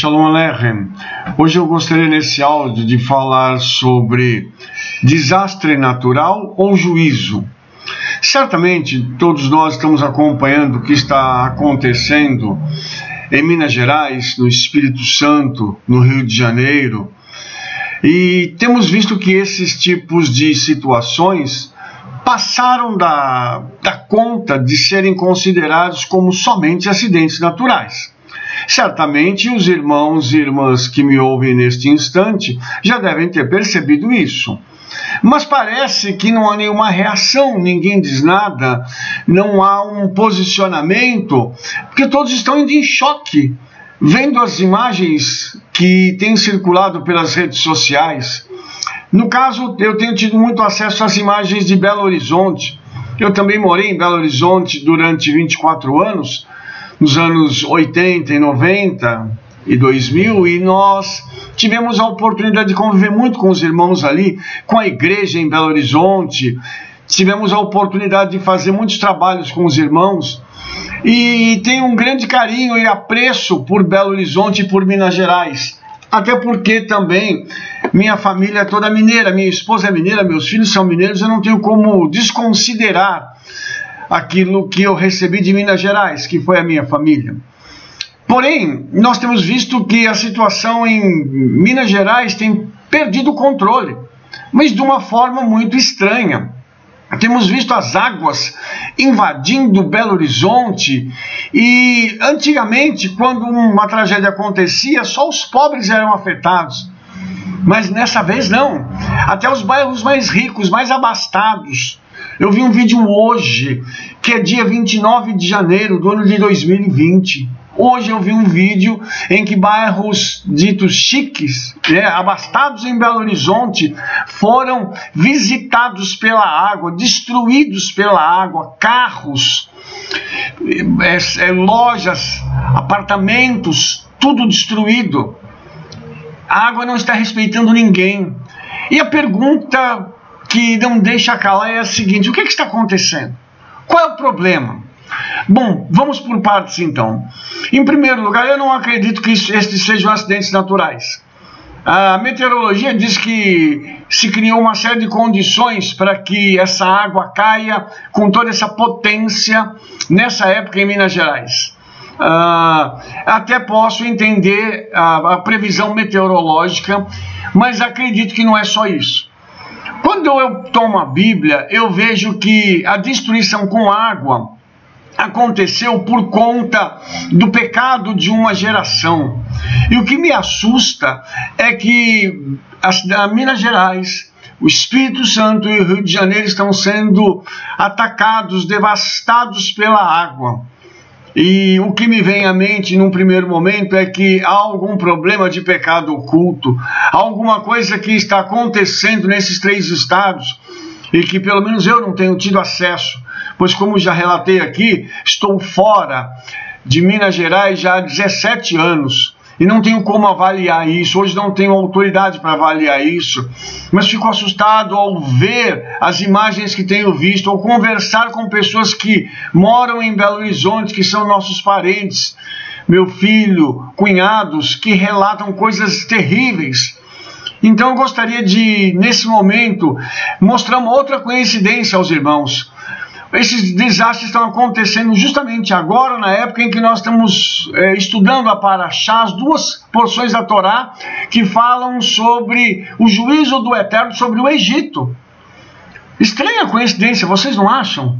Shalom Aleichem. Hoje eu gostaria nesse áudio de falar sobre desastre natural ou juízo. Certamente todos nós estamos acompanhando o que está acontecendo em Minas Gerais, no Espírito Santo, no Rio de Janeiro, e temos visto que esses tipos de situações passaram da, da conta de serem considerados como somente acidentes naturais. Certamente os irmãos e irmãs que me ouvem neste instante já devem ter percebido isso. Mas parece que não há nenhuma reação, ninguém diz nada, não há um posicionamento, porque todos estão indo em choque, vendo as imagens que têm circulado pelas redes sociais. No caso, eu tenho tido muito acesso às imagens de Belo Horizonte. Eu também morei em Belo Horizonte durante 24 anos nos anos 80 e 90 e 2000 e nós tivemos a oportunidade de conviver muito com os irmãos ali, com a igreja em Belo Horizonte, tivemos a oportunidade de fazer muitos trabalhos com os irmãos e tenho um grande carinho e apreço por Belo Horizonte e por Minas Gerais. Até porque também minha família é toda mineira, minha esposa é mineira, meus filhos são mineiros, eu não tenho como desconsiderar aquilo que eu recebi de Minas Gerais, que foi a minha família. Porém, nós temos visto que a situação em Minas Gerais tem perdido o controle, mas de uma forma muito estranha. Temos visto as águas invadindo Belo Horizonte e antigamente, quando uma tragédia acontecia, só os pobres eram afetados. Mas nessa vez não. Até os bairros mais ricos, mais abastados, eu vi um vídeo hoje, que é dia 29 de janeiro do ano de 2020. Hoje eu vi um vídeo em que bairros ditos chiques, né, abastados em Belo Horizonte, foram visitados pela água, destruídos pela água, carros, é, é, lojas, apartamentos, tudo destruído. A água não está respeitando ninguém. E a pergunta que não deixa calar é a seguinte: o que, é que está acontecendo? Qual é o problema? Bom, vamos por partes então. Em primeiro lugar, eu não acredito que estes sejam acidentes naturais. A meteorologia diz que se criou uma série de condições para que essa água caia com toda essa potência nessa época em Minas Gerais. Uh, até posso entender a, a previsão meteorológica, mas acredito que não é só isso. Quando eu tomo a Bíblia, eu vejo que a destruição com água aconteceu por conta do pecado de uma geração. E o que me assusta é que a, Minas Gerais, o Espírito Santo e o Rio de Janeiro estão sendo atacados, devastados pela água. E o que me vem à mente num primeiro momento é que há algum problema de pecado oculto, alguma coisa que está acontecendo nesses três estados e que pelo menos eu não tenho tido acesso, pois, como já relatei aqui, estou fora de Minas Gerais já há 17 anos e não tenho como avaliar isso. Hoje não tenho autoridade para avaliar isso, mas fico assustado ao ver as imagens que tenho visto, ao conversar com pessoas que moram em Belo Horizonte, que são nossos parentes, meu filho, cunhados, que relatam coisas terríveis. Então eu gostaria de, nesse momento, mostrar uma outra coincidência aos irmãos. Esses desastres estão acontecendo justamente agora, na época em que nós estamos é, estudando a Paraxá, as duas porções da Torá que falam sobre o juízo do Eterno sobre o Egito. Estranha coincidência, vocês não acham?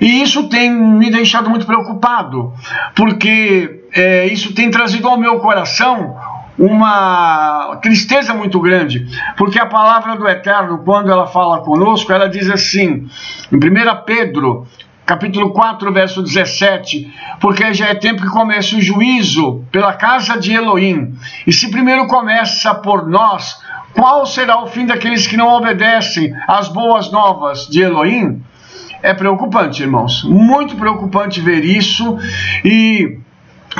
E isso tem me deixado muito preocupado, porque é, isso tem trazido ao meu coração uma tristeza muito grande, porque a palavra do Eterno, quando ela fala conosco, ela diz assim, em 1 Pedro, capítulo 4, verso 17, porque já é tempo que comece o juízo pela casa de Elohim. E se primeiro começa por nós, qual será o fim daqueles que não obedecem às boas novas de Elohim? É preocupante, irmãos, muito preocupante ver isso e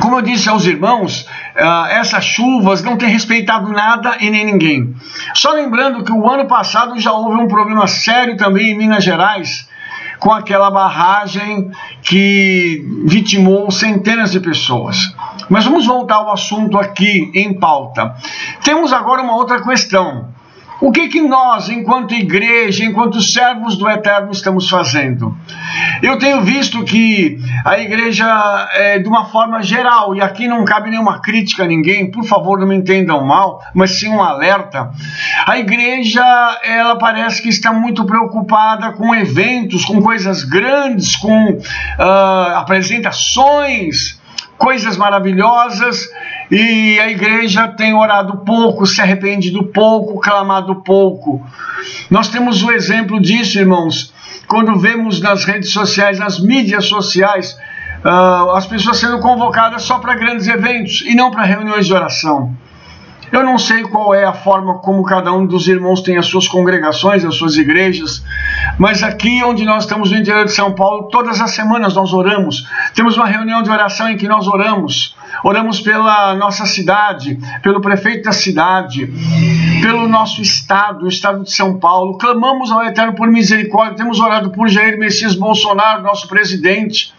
como eu disse aos irmãos, uh, essas chuvas não têm respeitado nada e nem ninguém. Só lembrando que o ano passado já houve um problema sério também em Minas Gerais, com aquela barragem que vitimou centenas de pessoas. Mas vamos voltar ao assunto aqui em pauta. Temos agora uma outra questão. O que, que nós, enquanto igreja, enquanto servos do Eterno, estamos fazendo? Eu tenho visto que a igreja, é, de uma forma geral, e aqui não cabe nenhuma crítica a ninguém, por favor, não me entendam mal, mas sim um alerta. A igreja, ela parece que está muito preocupada com eventos, com coisas grandes, com uh, apresentações, coisas maravilhosas e a igreja tem orado pouco, se arrependido pouco, clamado pouco. Nós temos o exemplo disso, irmãos, quando vemos nas redes sociais, nas mídias sociais, uh, as pessoas sendo convocadas só para grandes eventos e não para reuniões de oração. Eu não sei qual é a forma como cada um dos irmãos tem as suas congregações, as suas igrejas, mas aqui onde nós estamos no interior de São Paulo, todas as semanas nós oramos. Temos uma reunião de oração em que nós oramos. Oramos pela nossa cidade, pelo prefeito da cidade, pelo nosso estado, o estado de São Paulo. Clamamos ao Eterno por misericórdia. Temos orado por Jair Messias Bolsonaro, nosso presidente.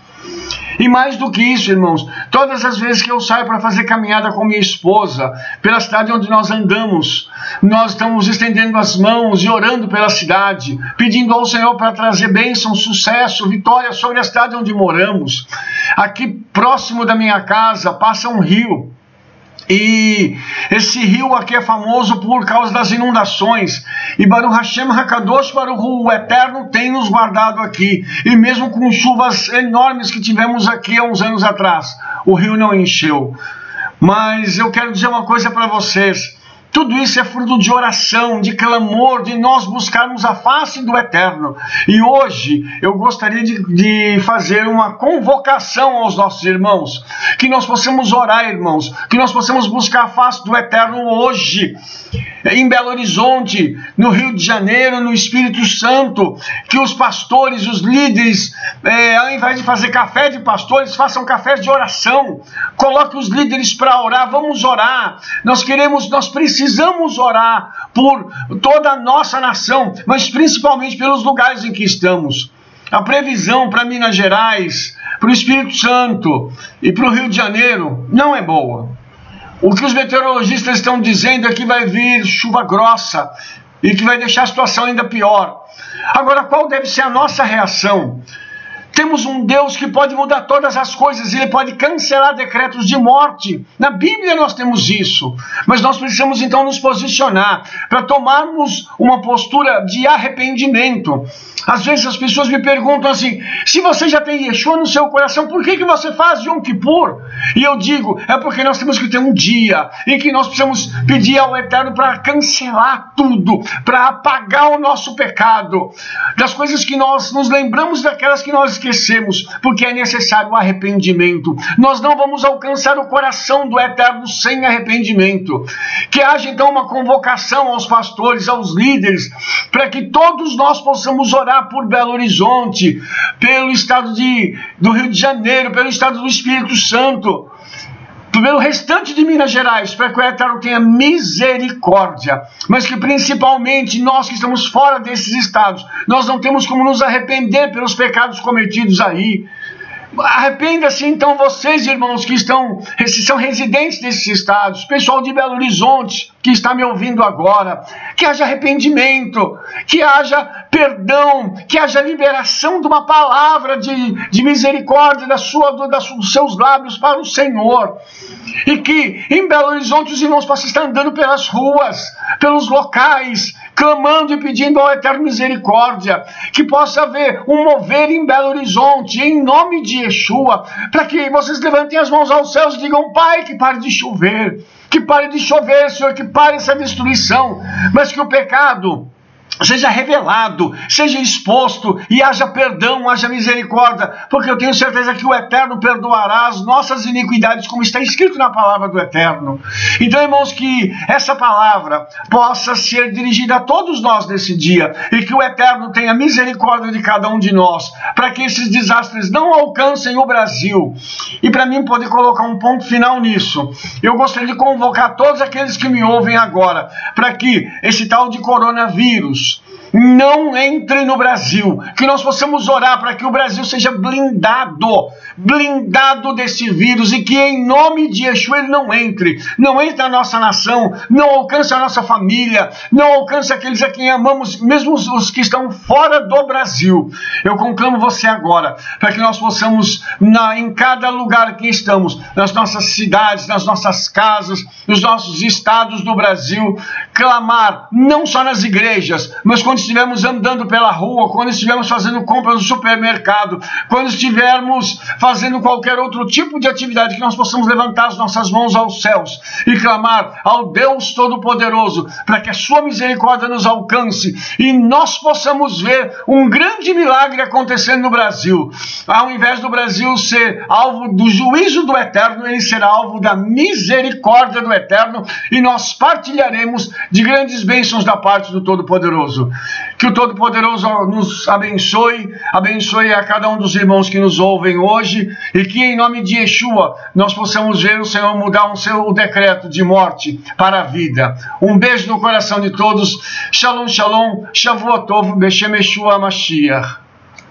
E mais do que isso, irmãos, todas as vezes que eu saio para fazer caminhada com minha esposa, pela cidade onde nós andamos, nós estamos estendendo as mãos e orando pela cidade, pedindo ao Senhor para trazer bênção, sucesso, vitória sobre a cidade onde moramos. Aqui próximo da minha casa passa um rio e esse rio aqui é famoso por causa das inundações. E Baruch Hashem Hakadosh Baruch o Eterno tem nos guardado aqui. E mesmo com chuvas enormes que tivemos aqui há uns anos atrás, o rio não encheu. Mas eu quero dizer uma coisa para vocês. Tudo isso é fruto de oração, de clamor, de nós buscarmos a face do Eterno. E hoje eu gostaria de, de, fazer uma convocação aos nossos irmãos, que nós possamos orar, irmãos, que nós possamos buscar a face do Eterno hoje em Belo Horizonte, no Rio de Janeiro, no Espírito Santo, que os pastores, os líderes, é, ao invés de fazer café de pastores, façam café de oração. Coloque os líderes para orar, vamos orar. Nós queremos, nós precisamos orar por toda a nossa nação, mas principalmente pelos lugares em que estamos. A previsão para Minas Gerais, para o Espírito Santo e para o Rio de Janeiro não é boa. O que os meteorologistas estão dizendo é que vai vir chuva grossa e que vai deixar a situação ainda pior. Agora, qual deve ser a nossa reação? Temos um Deus que pode mudar todas as coisas, ele pode cancelar decretos de morte. Na Bíblia nós temos isso, mas nós precisamos então nos posicionar para tomarmos uma postura de arrependimento. Às vezes as pessoas me perguntam assim: se você já tem Yeshua no seu coração, por que, que você faz Yom Kippur? E eu digo: é porque nós temos que ter um dia em que nós precisamos pedir ao Eterno para cancelar tudo, para apagar o nosso pecado, das coisas que nós nos lembramos daquelas que nós esquecemos, porque é necessário arrependimento. Nós não vamos alcançar o coração do Eterno sem arrependimento. Que haja então uma convocação aos pastores, aos líderes, para que todos nós possamos orar por Belo Horizonte, pelo estado de, do Rio de Janeiro, pelo estado do Espírito Santo pelo restante de Minas Gerais, para que o Eterno tenha misericórdia, mas que principalmente nós que estamos fora desses estados, nós não temos como nos arrepender pelos pecados cometidos aí. Arrependa-se então vocês, irmãos, que estão, são residentes desses estados, pessoal de Belo Horizonte que está me ouvindo agora, que haja arrependimento, que haja perdão, que haja liberação de uma palavra de, de misericórdia da sua, do, da, dos seus lábios para o Senhor. E que em Belo Horizonte os irmãos possam estar andando pelas ruas, pelos locais, clamando e pedindo ao Eterno misericórdia, que possa haver um mover em Belo Horizonte, em nome de Yeshua, para que vocês levantem as mãos aos céus e digam: Pai, que pare de chover, que pare de chover, Senhor, que pare essa destruição, mas que o pecado seja revelado, seja exposto e haja perdão, haja misericórdia, porque eu tenho certeza que o Eterno perdoará as nossas iniquidades, como está escrito na palavra do Eterno. Então, irmãos, que essa palavra possa ser dirigida a todos nós nesse dia e que o Eterno tenha misericórdia de cada um de nós, para que esses desastres não alcancem o Brasil. E para mim poder colocar um ponto final nisso, eu gostaria de convocar todos aqueles que me ouvem agora, para que esse tal de coronavírus não entre no Brasil, que nós possamos orar para que o Brasil seja blindado, blindado desse vírus e que em nome de Yeshua ele não entre, não entre na nossa nação, não alcance a nossa família, não alcance aqueles a quem amamos, mesmo os, que estão fora do Brasil. Eu conclamo você agora, para que nós possamos, na, em cada lugar que estamos, nas nossas cidades, nas nossas casas, nos nossos estados do Brasil, clamar, não só nas igrejas, mas quando estivermos andando pela rua, quando estivermos fazendo compras no supermercado, quando estivermos fazendo qualquer outro tipo de atividade, que nós possamos levantar as nossas mãos aos céus e clamar ao Deus Todo-Poderoso para que a sua misericórdia nos alcance e nós possamos ver um grande milagre acontecendo no Brasil. Ao invés do Brasil ser alvo do juízo do eterno, ele será alvo da misericórdia do eterno e nós partilharemos de grandes bênçãos da parte do Todo-Poderoso. Que o Todo-Poderoso nos abençoe, abençoe a cada um dos irmãos que nos ouvem hoje e que em nome de Yeshua nós possamos ver o Senhor mudar um seu decreto de morte para a vida. Um beijo no coração de todos. Shalom, shalom. Shavuot Tov, Beshem Yeshua Mashiach.